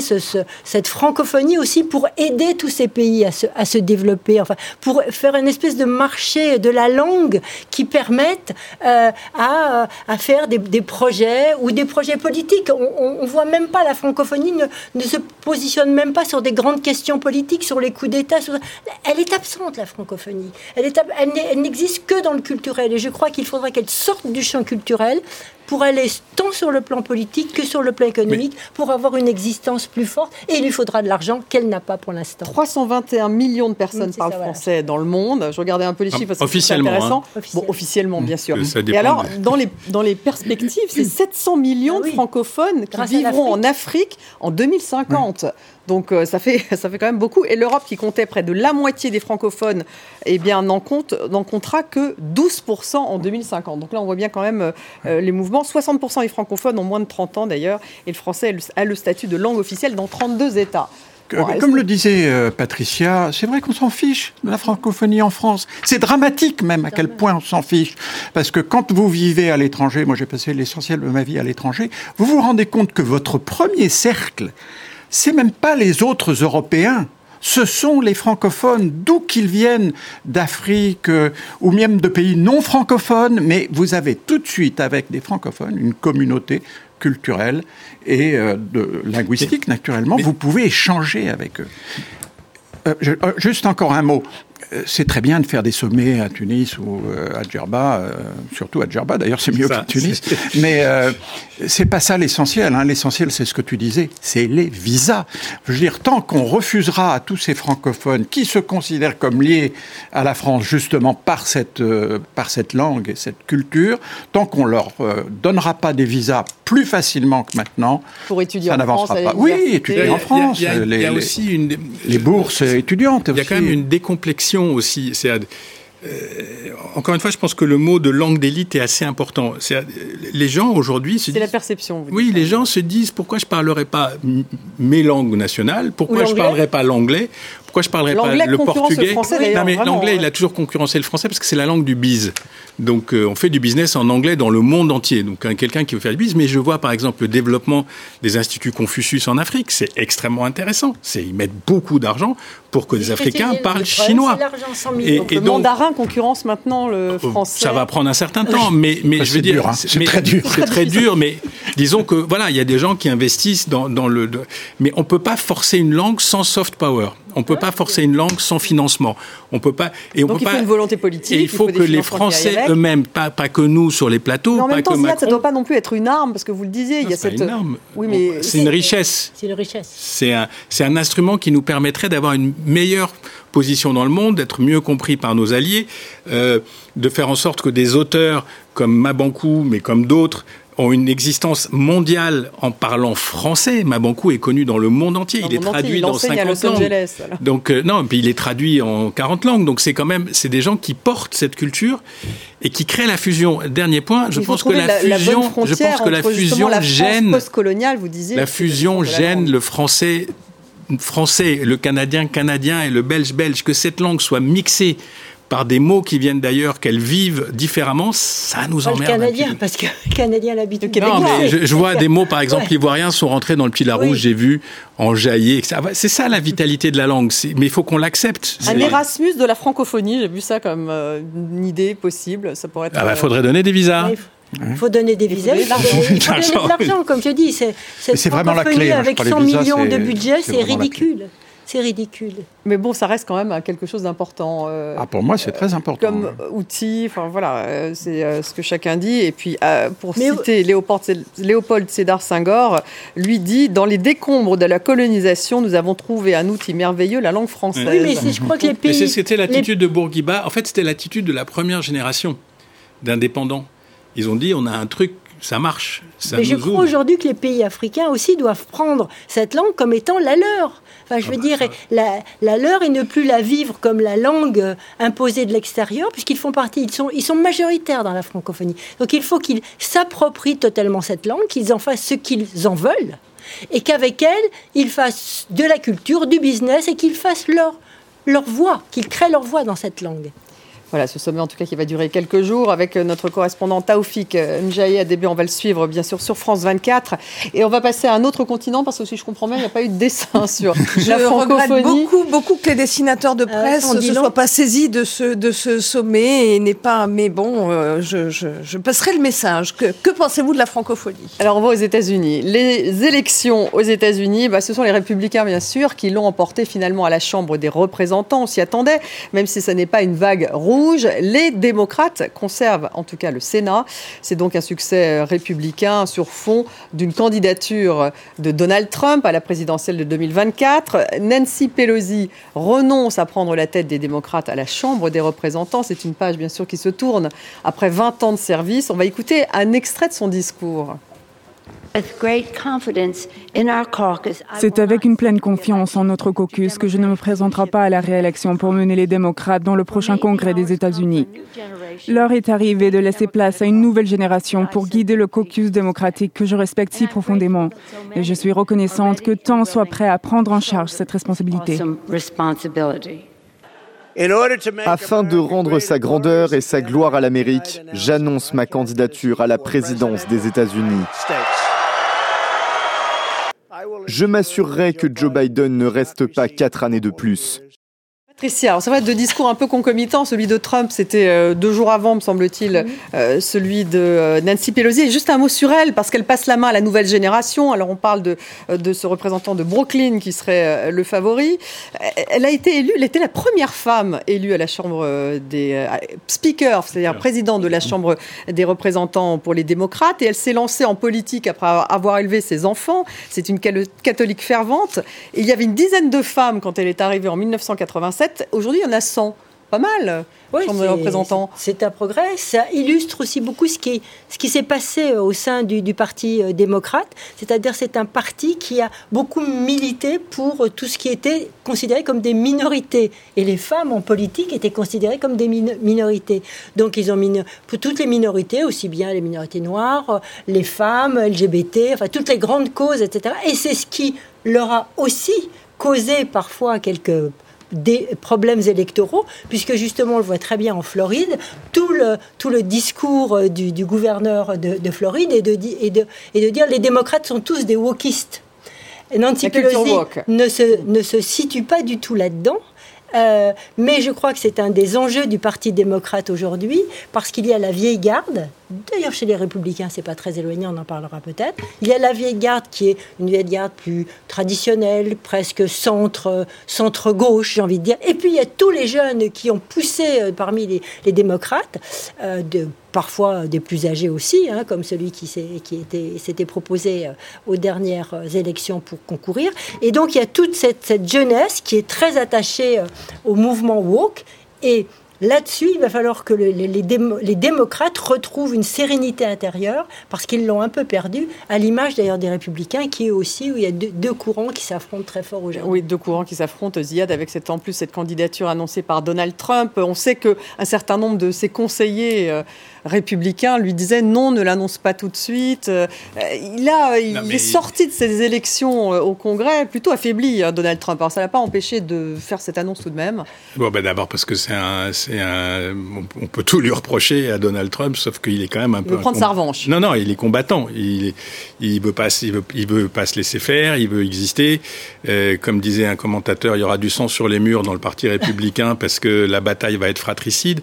cette francophonie aussi pour aider tous ces pays à se, développer, enfin pour faire une espèce de marché de la langue qui permette euh, à, faire des, projets ou des projets politiques. On, ne voit même pas la francophonie ne, se positionne même pas sur des grandes questions politiques, sur les coups d'État. Elle est absente la francophonie. Elle, elle n'existe que dans le culturel et je crois qu'il faudrait qu'elle sorte du champ culturel pour aller tant sur le plan politique que sur le plan économique, pour avoir une existence plus forte. Et il lui faudra de l'argent qu'elle n'a pas pour l'instant. 321 millions de personnes parlent français dans le monde. Je regardais un peu les ah, chiffres, c'est intéressant. Hein. Bon, officiellement, bien sûr. Et alors, dans les, dans les perspectives, c'est 700 millions ah de francophones qui vivront en Afrique en 2050. Donc euh, ça, fait, ça fait quand même beaucoup. Et l'Europe, qui comptait près de la moitié des francophones, eh bien, n'en compte, n'en comptera que 12% en 2050. Donc là, on voit bien quand même euh, euh, les mouvements. 60% des francophones ont moins de 30 ans d'ailleurs. Et le français a le statut de langue officielle dans 32 États. Comme le disait Patricia, c'est vrai qu'on s'en fiche de la francophonie en France. C'est dramatique même à quel point on s'en fiche. Parce que quand vous vivez à l'étranger, moi j'ai passé l'essentiel de ma vie à l'étranger, vous vous rendez compte que votre premier cercle, c'est même pas les autres Européens. Ce sont les francophones, d'où qu'ils viennent, d'Afrique euh, ou même de pays non francophones, mais vous avez tout de suite avec des francophones une communauté culturelle et euh, de, linguistique, naturellement. Vous pouvez échanger avec eux. Euh, juste encore un mot c'est très bien de faire des sommets à Tunis ou euh, à Djerba, euh, surtout à Djerba, d'ailleurs c'est mieux qu'à Tunis. Mais euh, c'est pas ça l'essentiel. Hein. L'essentiel, c'est ce que tu disais, c'est les visas. Je veux dire, tant qu'on refusera à tous ces francophones qui se considèrent comme liés à la France justement par cette, par cette langue et cette culture, tant qu'on leur donnera pas des visas plus facilement que maintenant, Pour étudier ça n'avancera pas. Oui, étudier en France. Il y a, les, aussi une... les bourses étudiantes. Il y a quand même une décomplexion aussi. C'est euh, encore une fois, je pense que le mot de langue d'élite est assez important. les gens aujourd'hui C'est la perception. Oui, les gens se disent pourquoi je parlerai pas mes langues nationales, pourquoi je parlerai pas l'anglais, pourquoi je parlerai pas le portugais le français, Non, mais l'anglais, il a toujours concurrencé le français parce que c'est la langue du bise. Donc, euh, on fait du business en anglais dans le monde entier. Donc, quelqu'un qui veut faire du bise, mais je vois par exemple le développement des instituts Confucius en Afrique, c'est extrêmement intéressant. C'est ils mettent beaucoup d'argent pour que les Africains parlent chinois. Et, donc, le mandarin concurrence maintenant le oh, français. Ça va prendre un certain temps, mais, mais je veux dire, hein. c'est très dur. C'est très dur, mais disons que voilà, il y a des gens qui investissent dans, dans le, mais on peut pas forcer une langue sans soft power. On ne peut pas forcer une langue sans financement. On peut pas. Et on Donc peut il faut une volonté politique. Et il faut, que les Français eux-mêmes, pas, pas que nous sur les plateaux. Mais en même temps, ça ne doit pas non plus être une arme, parce que vous le disiez, il y a cette. Une arme. Oui, mais c'est une richesse. C'est une richesse. C'est un, c'est un instrument qui nous permettrait d'avoir une meilleure position dans le monde, d'être mieux compris par nos alliés, euh, de faire en sorte que des auteurs comme Mabankou, mais comme d'autres, ont une existence mondiale en parlant français. Mabankou est connu dans le monde entier. il est traduit dans 50 langues. Donc euh, non, puis il est traduit en 40 langues. Donc c'est quand même c'est des gens qui portent cette culture et qui créent la fusion. Dernier point, je pense que la, fusion, je pense que la fusion gêne vous disiez. La fusion gêne le français français, le canadien canadien et le belge belge que cette langue soit mixée par des mots qui viennent d'ailleurs, qu'elles vivent différemment, ça nous emmerde. Le canadien, parce que le canadien l'habitude. Non, mais je, vois des mots, par exemple, ouais. ivoiriens sont rentrés dans le petit Larousse, j'ai vu, en jaillit. C'est ça la vitalité de la langue, mais il faut qu'on l'accepte. Un Erasmus de la francophonie, j'ai vu ça comme euh, une idée possible. Ça pourrait être. Ah bah, faudrait donner des visas. Il faut donner des visas. Il faut donner de l'argent, comme je dis. C'est vraiment la clé. Avec 100 millions de budget, c'est ridicule. C'est ridicule. Mais bon, ça reste quand même quelque chose d'important. Euh, ah, pour moi, c'est très important. Comme outil, enfin voilà, euh, c'est euh, ce que chacun dit. Et puis, pour citer Léopold, Léopold Sédar Senghor, lui dit Dans les décombres de la colonisation, nous avons trouvé un outil merveilleux, la langue française. Oui, mais je crois que les pays. C'était l'attitude de Bourguiba. En fait, c'était l'attitude de la première génération d'indépendants. Ils ont dit on a un truc ça marche. Mais je crois aujourd'hui que les pays africains aussi doivent prendre cette langue comme étant la leur. Enfin, je veux ah bah dire, la, la, leur et ne plus la vivre comme la langue euh, imposée de l'extérieur, puisqu'ils font partie, ils sont, ils sont majoritaires dans la francophonie. Donc il faut qu'ils s'approprient totalement cette langue, qu'ils en fassent ce qu'ils en veulent, et qu'avec elle, ils fassent de la culture, du business, et qu'ils fassent leur, leur voix, qu'ils créent leur voix dans cette langue. Voilà, ce sommet en tout cas qui va durer quelques jours avec euh, notre correspondant Taoufik euh, Njaye à début. On va le suivre bien sûr sur France 24. Et on va passer à un autre continent parce que si je comprends bien, il n'y a pas eu de dessin sur la francophonie. regrette beaucoup, beaucoup que les dessinateurs de euh, presse ne se soient pas saisis de ce, de ce sommet et n'est pas. Mais bon, je, je, passerai le message. Que, que pensez-vous de la francophonie? Alors on va aux États-Unis. Les élections aux États-Unis, bah, ce sont les républicains bien sûr qui l'ont emporté finalement à la Chambre des représentants. On s'y attendait, même si ce n'est pas une vague rouge les démocrates conservent en tout cas le Sénat. C'est donc un succès euh, républicain sur fond d'une candidature de Donald Trump à la présidentielle de 2024. Nancy Pelosi renonce à prendre la tête des démocrates à la Chambre des représentants. C'est une page bien sûr qui se tourne après 20 ans de service. On va écouter un extrait de son discours. C'est avec une pleine confiance en notre caucus que je ne me présenterai pas à la réélection pour mener les démocrates dans le prochain congrès des États-Unis. L'heure est arrivée de laisser place à une nouvelle génération pour guider le caucus démocratique que je respecte si profondément. Et je suis reconnaissante que tant soit prêt à prendre en charge cette responsabilité. Afin de rendre sa grandeur et sa gloire à l'Amérique, j'annonce ma candidature à la présidence des États-Unis. Je m'assurerai que Joe Biden ne reste pas quatre années de plus. Patricia, c'est vrai, deux discours un peu concomitants. Celui de Trump, c'était euh, deux jours avant, me semble-t-il, euh, celui de euh, Nancy Pelosi. Et juste un mot sur elle, parce qu'elle passe la main à la nouvelle génération. Alors, on parle de, de ce représentant de Brooklyn qui serait le favori. Elle a été élue, elle était la première femme élue à la Chambre des speakers, c'est-à-dire présidente de la Chambre des représentants pour les démocrates. Et elle s'est lancée en politique après avoir élevé ses enfants. C'est une catholique fervente. Et il y avait une dizaine de femmes quand elle est arrivée en 1987 aujourd'hui, il y en a 100. Pas mal, oui, représentants. C'est un progrès. Ça illustre aussi beaucoup ce qui, ce qui s'est passé au sein du, Parti euh, démocrate. C'est-à-dire c'est un parti qui a beaucoup milité pour tout ce qui était considéré comme des minorités. Et les femmes en politique étaient considérées comme des minorités. Donc ils ont mis pour toutes les minorités, aussi bien les minorités noires, les femmes, LGBT, enfin toutes les grandes causes, etc. Et c'est ce qui leur a aussi causé parfois quelques des problèmes électoraux, puisque justement, on le voit très bien en Floride, tout le, tout le discours euh, du, gouverneur de, Floride est de, et de, et de dire les démocrates sont tous des wokistes. Nancy Pelosi ne se, ne se situe pas du tout là-dedans. Euh, mais je crois que c'est un des enjeux du Parti démocrate aujourd'hui, parce qu'il y a la vieille garde. D'ailleurs, chez les républicains, c'est pas très éloigné, on en parlera peut-être. Il y a la vieille garde qui est une vieille garde plus traditionnelle, presque centre, centre gauche, j'ai envie de dire. Et puis il y a tous les jeunes qui ont poussé euh, parmi les, démocrates euh, de parfois des plus âgés aussi, hein, comme celui qui s'était proposé euh, aux dernières élections pour concourir. Et donc il y a toute cette, cette jeunesse qui est très attachée au mouvement woke et Là-dessus, il va falloir que les, démocrates retrouvent une sérénité intérieure parce qu'ils l'ont un peu perdu, à l'image d'ailleurs des républicains, qui est aussi où il y a deux, courants qui s'affrontent très fort aujourd'hui. Oui, deux courants qui s'affrontent, Ziad, avec en plus cette candidature annoncée par Donald Trump. On sait qu'un certain nombre de ses conseillers euh, républicains lui disaient non, ne l'annonce pas tout de suite. Euh, il, a, il est sorti de ces élections euh, au Congrès plutôt affaibli, hein, Donald Trump. Alors ça l'a pas empêché de faire cette annonce tout de même. Bon, ben d'abord parce que c'est un on peut tout lui reprocher à Donald Trump, sauf qu'il est quand même un peu. Il veut prendre sa revanche. Non, non, il est combattant. Il, il veut pas, il veut, pas se laisser faire. Il veut exister. Euh, comme disait un commentateur, il y aura du sang sur les murs dans le Parti républicain parce que la bataille va être fratricide.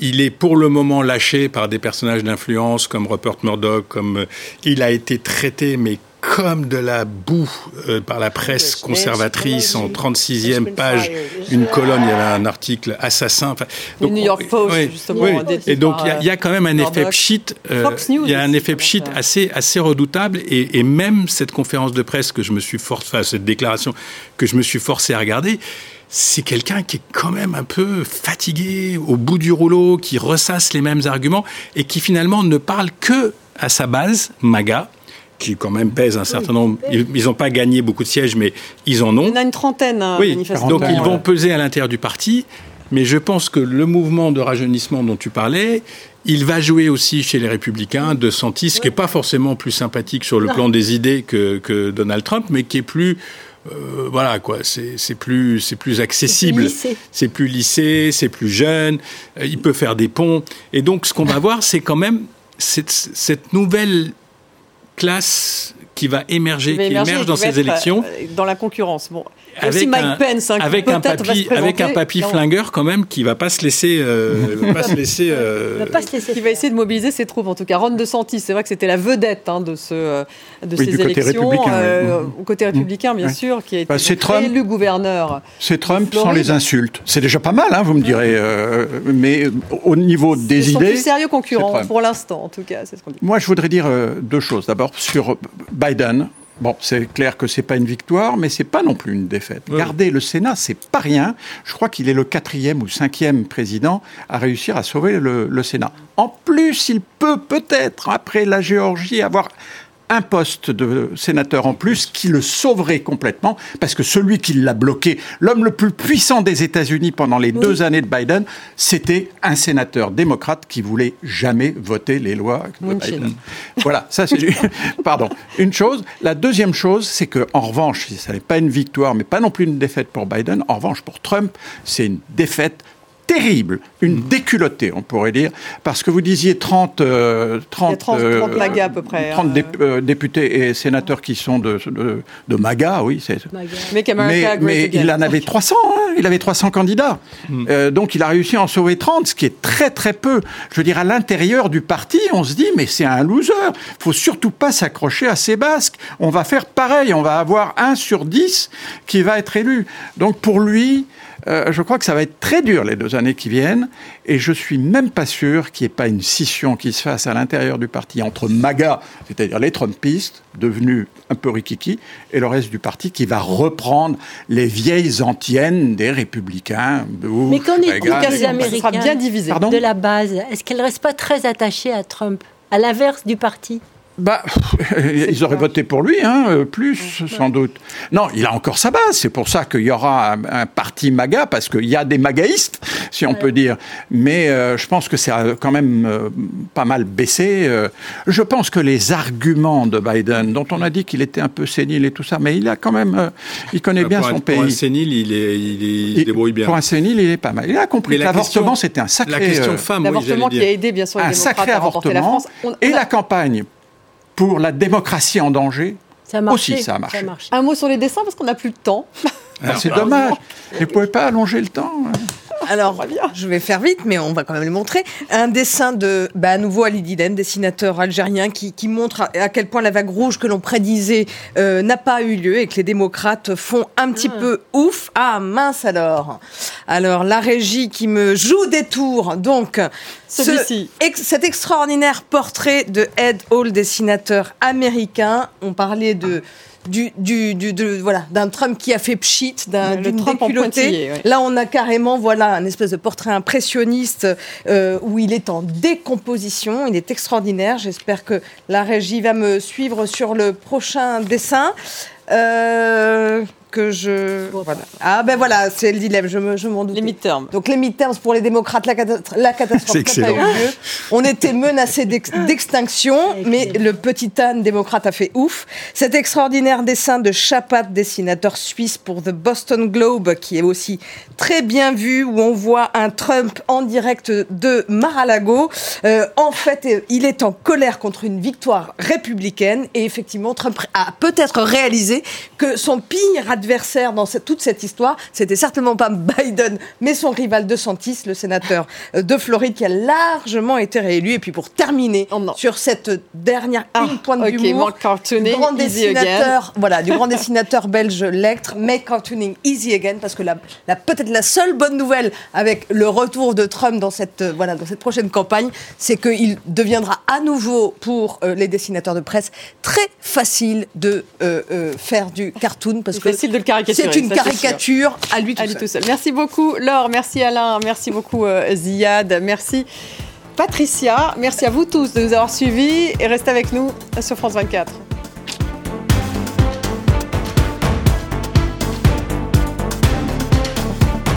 Il est pour le moment lâché par des personnages d'influence comme Rupert Murdoch, comme il a été traité, mais comme de la boue euh, par la presse conservatrice en 36e page, une colonne, il y avait un article assassin. donc, New York Post, justement. Et donc, il y, a quand même un effet pchit, euh, il y a un effet pchit assez, assez redoutable. Et, et, même cette conférence de presse que je me suis forcé, enfin, cette déclaration que je me suis forcé à regarder, c'est quelqu'un qui est quand même un peu fatigué, au bout du rouleau, qui ressasse les mêmes arguments et qui finalement ne parle que à sa base, MAGA, qui quand même pèse un certain nombre. Ils n'ont pas gagné beaucoup de sièges, mais ils en ont. Il y en a une trentaine, hein, oui. Donc ils vont peser à l'intérieur du parti. Mais je pense que le mouvement de rajeunissement dont tu parlais, il va jouer aussi chez les républicains de Santis, qui n'est pas forcément plus sympathique sur le plan des idées que, que, Donald Trump, mais qui est plus... Euh, voilà quoi, c'est plus c'est plus accessible, c'est plus lycée, c'est plus jeune, euh, il peut faire des ponts et donc ce qu'on va voir c'est quand même cette, cette nouvelle classe qui va émerger, qui, émerge dans ces élections. Euh, dans la concurrence. Bon. Avec aussi Mike un, Pence, hein, avec, un papy, avec un papy flingueur quand même qui va pas se laisser, euh, va pas se laisser, euh... va pas se laisser, qui va essayer de mobiliser ses troupes. En tout cas, Ron DeSantis, c'est vrai que c'était la vedette hein, de ce, euh, de ces élections euh, au côté républicain, bien mmh. sûr, qui a été bah, Trump, élu gouverneur. C'est Trump sans les insultes. C'est déjà pas mal, hein, vous me direz, euh, mais au niveau des idées, plus sérieux concurrent pour l'instant, en tout cas, c'est ce qu'on dit. Moi, je voudrais dire deux choses. D'abord sur Biden. Bon, c'est clair que c'est pas une victoire, mais c'est pas non plus une défaite. Garder le Sénat, c'est pas rien. Je crois qu'il est le quatrième ou cinquième président à réussir à sauver le, le Sénat. En plus, il peut peut-être, après la Géorgie, avoir un poste de sénateur en plus qui le sauverait complètement, parce que celui qui l'a bloqué, l'homme le plus puissant des États-Unis pendant les deux années de Biden, c'était un sénateur démocrate qui voulait jamais voter les lois de Biden. Voilà, ça c'est pardon. Une chose. La deuxième chose, c'est que en revanche, ça n'est pas une victoire, mais pas non plus une défaite pour Biden. En revanche, pour Trump, c'est une défaite terrible, une mhm. déculottée, on pourrait dire, parce que vous disiez 30, 30, euh, 30, 30 euh, MAGA à peu près. 30 hein. euh, députés et sénateurs qui sont de, de, MAGA, oui. Mais, mais il en avait 300, hein, il avait 300 candidats. Mhm. donc il a réussi à en sauver 30, ce qui est très très peu. Je veux dire, à l'intérieur du parti, on se dit, mais c'est un loser. Il faut surtout pas s'accrocher à ces basques. On va faire pareil, on va avoir un sur 10 qui va être élu. Donc pour lui, euh, je crois que ça va être très dur les deux années qui viennent, et je suis même pas sûr qu'il n'y ait pas une scission qui se fasse à l'intérieur du parti entre MAGA, c'est-à-dire les Trumpistes, devenus un peu rikiki, et le reste du parti qui va reprendre les vieilles antiennes des républicains. Mais quand on écoute les Américains bien divisé. de la base, est-ce qu'elle ne reste pas très attachée à Trump, à l'inverse du parti? Bah, ils auraient voté pour lui, hein, euh, plus sans doute. Non, il a encore sa base. C'est pour ça qu'il y aura un, parti MAGA, parce qu'il y a des MAGAïstes, si on peut dire. Mais euh, je pense que c'est quand même euh, pas mal baissé. je pense que les arguments de Biden, dont on a dit qu'il était un peu sénile et tout ça, mais il a quand même, il connaît bien son pays. Pour un sénile, il, est, il, débrouille bien. Pour un sénile, il est pas mal. Il a compris que l'avortement, c'était un sacré. La question femme, l'avortement qui a aidé bien sûr les un sacré avortement la France. et la campagne pour la démocratie en danger, ça aussi ça a marché. Un mot sur les dessins parce qu'on n'a plus de temps. Ah, c'est dommage. Vous ne pouvez pas allonger le temps. Alors, je vais faire vite, mais on va quand même le montrer. Un dessin de, bah, à nouveau Ali Diden, dessinateur algérien, qui, montre à, quel point la vague rouge que l'on prédisait euh, n'a pas eu lieu et que les démocrates font un petit ah. peu ouf. Ah mince alors. Alors la régie qui me joue des tours. Donc, cet extraordinaire portrait de Ed Hall, dessinateur américain. On parlait de du, du, de, voilà, d'un Trump qui a fait pchit, d'un déculotté. Là, on a carrément voilà un espèce de portrait impressionniste euh, où il est en décomposition. Il est extraordinaire. J'espère que la régie va me suivre sur le prochain dessin. Euh, que je. Voilà. Ah ben voilà, c'est le dilemme, je, me, je m'en doute. Les midterms. Donc les midterms pour les démocrates, la, la catastrophe eu lieu. On était menacés d'extinction, mais le petit âne démocrate a fait ouf. Cet extraordinaire dessin de Chapat, dessinateur suisse pour The Boston Globe, qui est aussi très bien vu, où on voit un Trump en direct de Mar-a-Lago. Euh, en fait, il est en colère contre une victoire républicaine, et effectivement, Trump a peut-être réalisé que son pire l'adversaire dans toute cette histoire, c'était certainement pas Biden, mais son rival de Santis, le sénateur euh, de Floride, qui a largement été réélu. Et puis pour terminer oh sur cette dernière ah, une pointe okay, d'humour, du grand dessinateur, voilà, du grand dessinateur belge Lectre, make cartooning easy again, parce que la, peut-être la seule bonne nouvelle avec le retour de Trump dans cette, euh, voilà, dans cette prochaine campagne, c'est qu'il deviendra à nouveau pour euh, les dessinateurs de presse très facile de faire du cartoon parce que de le caricaturer. C'est une caricature à lui, tout, seul. Merci beaucoup Laure, merci Alain, merci beaucoup Ziad, merci Patricia. Merci à vous tous de nous avoir suivis et restez avec nous sur France 24.